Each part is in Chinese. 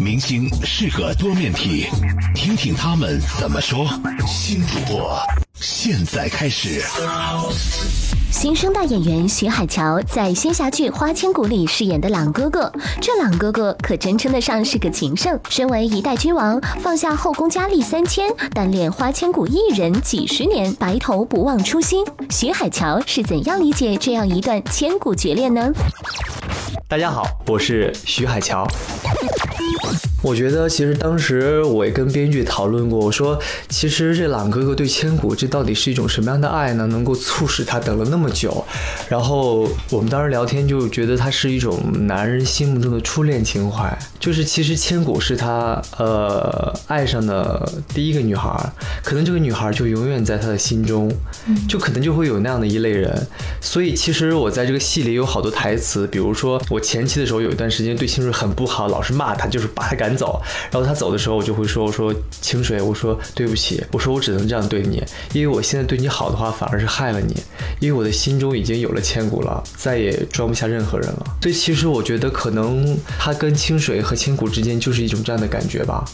明星是个多面体，听听他们怎么说。新主播现在开始。新生代演员徐海乔在仙侠剧《花千骨》里饰演的朗哥哥，这朗哥哥可真称得上是个情圣。身为一代君王，放下后宫佳丽三千，单恋花千骨一人几十年，白头不忘初心。徐海乔是怎样理解这样一段千古绝恋呢？大家好，我是徐海乔。我觉得其实当时我也跟编剧讨论过，我说其实这朗哥哥对千古这到底是一种什么样的爱呢？能够促使他等了那么久。然后我们当时聊天就觉得他是一种男人心目中的初恋情怀，就是其实千古是他呃爱上的第一个女孩，可能这个女孩就永远在他的心中，就可能就会有那样的一类人。所以其实我在这个戏里有好多台词，比如说我前期的时候有一段时间对清水很不好，老是骂他，就是把他赶。走，然后他走的时候，我就会说：“我说清水，我说对不起，我说我只能这样对你，因为我现在对你好的话，反而是害了你，因为我的心中已经有了千古了，再也装不下任何人了。所以其实我觉得，可能他跟清水和千古之间就是一种这样的感觉吧。”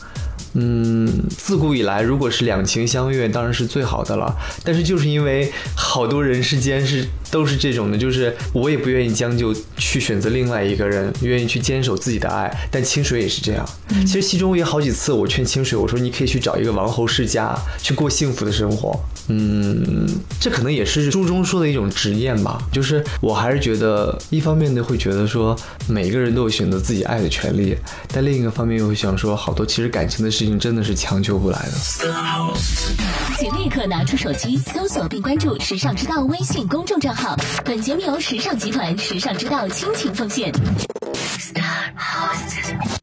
嗯，自古以来，如果是两情相悦，当然是最好的了。但是就是因为好多人世间是都是这种的，就是我也不愿意将就去选择另外一个人，愿意去坚守自己的爱。但清水也是这样。其实其中也好几次，我劝清水，我说你可以去找一个王侯世家，去过幸福的生活。嗯，这可能也是书中说的一种执念吧。就是我还是觉得，一方面呢会觉得说每个人都有选择自己爱的权利，但另一个方面又会想说，好多其实感情的事情真的是强求不来的。请立刻拿出手机搜索并关注“时尚之道”微信公众账号。本节目由时尚集团时尚之道倾情奉献。